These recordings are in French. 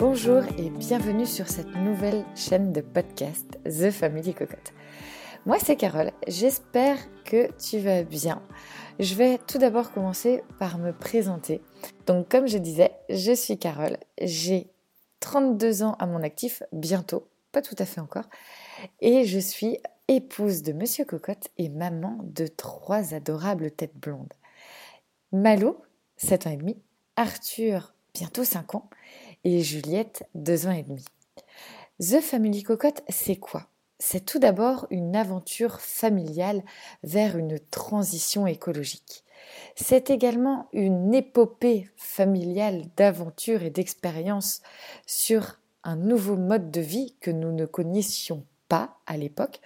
Bonjour et bienvenue sur cette nouvelle chaîne de podcast The Family Cocotte. Moi c'est Carole, j'espère que tu vas bien. Je vais tout d'abord commencer par me présenter. Donc comme je disais, je suis Carole, j'ai 32 ans à mon actif, bientôt, pas tout à fait encore, et je suis épouse de Monsieur Cocotte et maman de trois adorables têtes blondes. Malou, 7 ans et demi, Arthur, bientôt 5 ans, et Juliette, 2 ans et demi. The Family Cocotte, c'est quoi? C'est tout d'abord une aventure familiale vers une transition écologique. C'est également une épopée familiale d'aventures et d'expériences sur un nouveau mode de vie que nous ne connaissions pas à l'époque,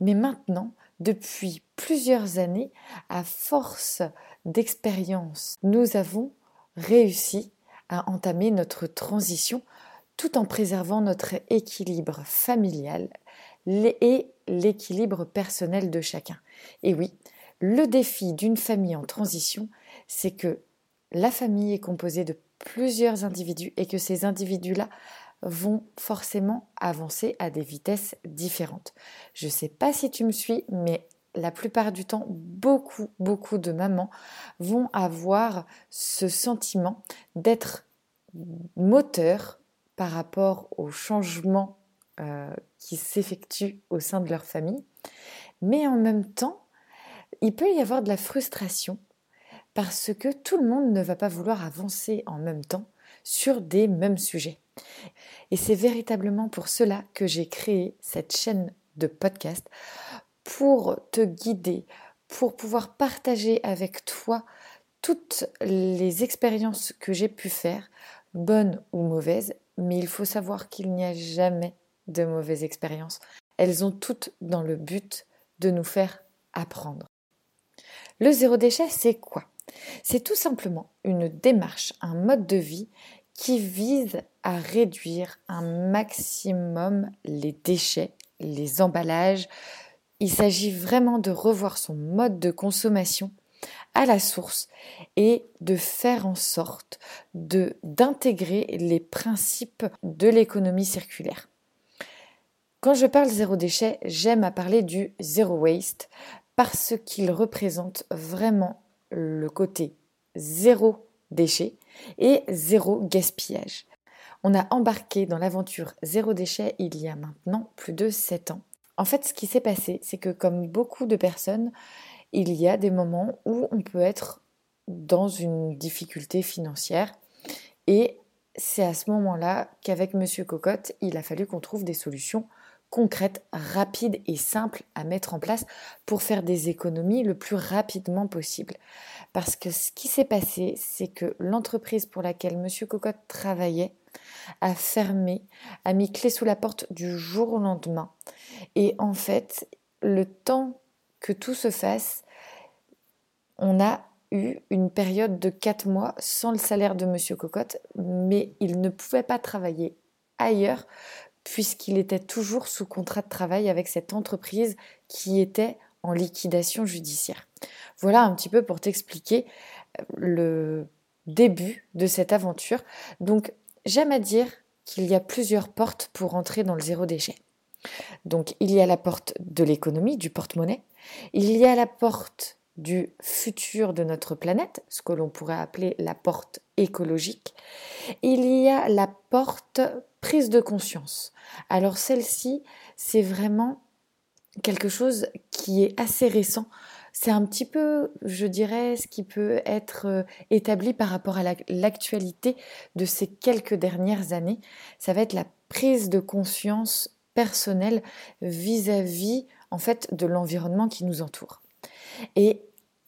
mais maintenant, depuis plusieurs années, à force d'expérience, nous avons réussi à entamer notre transition tout en préservant notre équilibre familial et l'équilibre personnel de chacun. Et oui, le défi d'une famille en transition, c'est que la famille est composée de plusieurs individus et que ces individus-là vont forcément avancer à des vitesses différentes. Je ne sais pas si tu me suis, mais la plupart du temps, beaucoup, beaucoup de mamans vont avoir ce sentiment d'être moteur par rapport aux changements euh, qui s'effectuent au sein de leur famille. Mais en même temps, il peut y avoir de la frustration parce que tout le monde ne va pas vouloir avancer en même temps sur des mêmes sujets. Et c'est véritablement pour cela que j'ai créé cette chaîne de podcast pour te guider, pour pouvoir partager avec toi toutes les expériences que j'ai pu faire, bonnes ou mauvaises, mais il faut savoir qu'il n'y a jamais de mauvaises expériences. Elles ont toutes dans le but de nous faire apprendre. Le zéro déchet, c'est quoi? C'est tout simplement une démarche, un mode de vie qui vise à réduire un maximum les déchets, les emballages, il s'agit vraiment de revoir son mode de consommation à la source et de faire en sorte de d'intégrer les principes de l'économie circulaire. Quand je parle zéro déchet, j'aime à parler du zéro waste parce qu'il représente vraiment le côté zéro déchet et zéro gaspillage. On a embarqué dans l'aventure zéro déchet il y a maintenant plus de 7 ans en fait, ce qui s'est passé, c'est que comme beaucoup de personnes, il y a des moments où on peut être dans une difficulté financière et c'est à ce moment-là qu'avec Monsieur Cocotte, il a fallu qu'on trouve des solutions concrètes, rapides et simples à mettre en place pour faire des économies le plus rapidement possible. Parce que ce qui s'est passé, c'est que l'entreprise pour laquelle Monsieur Cocotte travaillait a fermé, a mis clé sous la porte du jour au lendemain. Et en fait, le temps que tout se fasse, on a eu une période de quatre mois sans le salaire de Monsieur Cocotte, mais il ne pouvait pas travailler ailleurs puisqu'il était toujours sous contrat de travail avec cette entreprise qui était en liquidation judiciaire. Voilà un petit peu pour t'expliquer euh, le début de cette aventure. Donc J'aime à dire qu'il y a plusieurs portes pour entrer dans le zéro déchet. Donc il y a la porte de l'économie, du porte-monnaie, il y a la porte du futur de notre planète, ce que l'on pourrait appeler la porte écologique, il y a la porte prise de conscience. Alors celle-ci, c'est vraiment quelque chose qui est assez récent c'est un petit peu, je dirais, ce qui peut être euh, établi par rapport à l'actualité de ces quelques dernières années. Ça va être la prise de conscience personnelle vis-à-vis, en fait, de l'environnement qui nous entoure. Et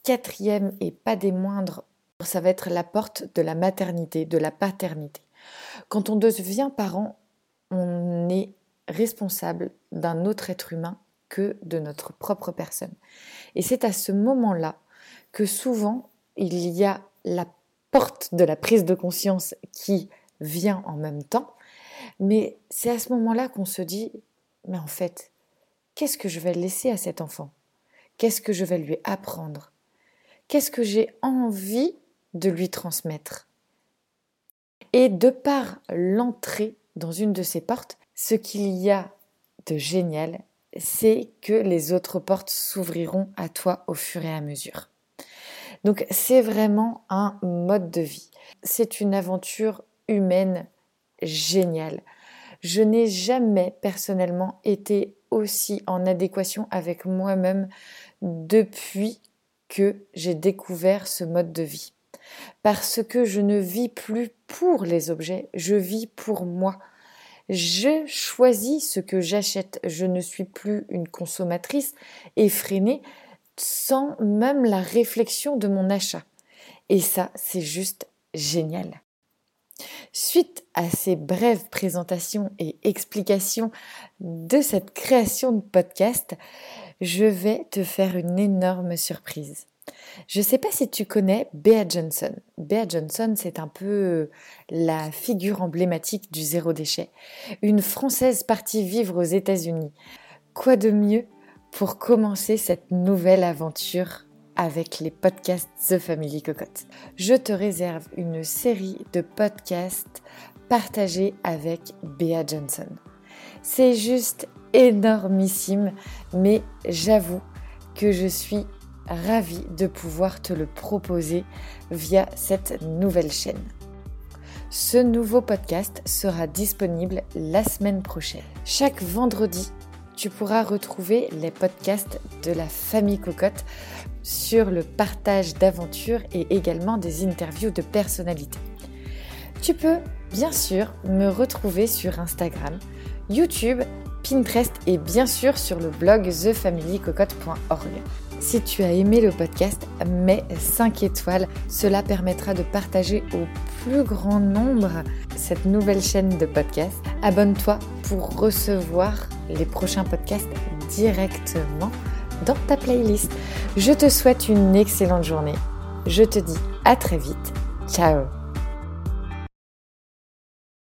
quatrième et pas des moindres, ça va être la porte de la maternité, de la paternité. Quand on devient parent, on est responsable d'un autre être humain que de notre propre personne. Et c'est à ce moment-là que souvent il y a la porte de la prise de conscience qui vient en même temps, mais c'est à ce moment-là qu'on se dit, mais en fait, qu'est-ce que je vais laisser à cet enfant? Qu'est-ce que je vais lui apprendre? Qu'est-ce que j'ai envie de lui transmettre? Et de par l'entrée dans une de ces portes, ce qu'il y a de génial, c'est que les autres portes s'ouvriront à toi au fur et à mesure. Donc c'est vraiment un mode de vie. C'est une aventure humaine géniale. Je n'ai jamais personnellement été aussi en adéquation avec moi-même depuis que j'ai découvert ce mode de vie. Parce que je ne vis plus pour les objets, je vis pour moi. Je choisis ce que j'achète. Je ne suis plus une consommatrice effrénée sans même la réflexion de mon achat. Et ça, c'est juste génial. Suite à ces brèves présentations et explications de cette création de podcast, je vais te faire une énorme surprise. Je ne sais pas si tu connais Bea Johnson. Bea Johnson, c'est un peu la figure emblématique du zéro déchet. Une Française partie vivre aux États-Unis. Quoi de mieux pour commencer cette nouvelle aventure avec les podcasts The Family Cocotte? Je te réserve une série de podcasts partagés avec Bea Johnson. C'est juste énormissime, mais j'avoue que je suis ravie de pouvoir te le proposer via cette nouvelle chaîne. Ce nouveau podcast sera disponible la semaine prochaine. Chaque vendredi, tu pourras retrouver les podcasts de la famille Cocotte sur le partage d'aventures et également des interviews de personnalités. Tu peux bien sûr me retrouver sur Instagram, YouTube, Pinterest et bien sûr sur le blog thefamilycocotte.org. Si tu as aimé le podcast, mets 5 étoiles. Cela permettra de partager au plus grand nombre cette nouvelle chaîne de podcast. Abonne-toi pour recevoir les prochains podcasts directement dans ta playlist. Je te souhaite une excellente journée. Je te dis à très vite. Ciao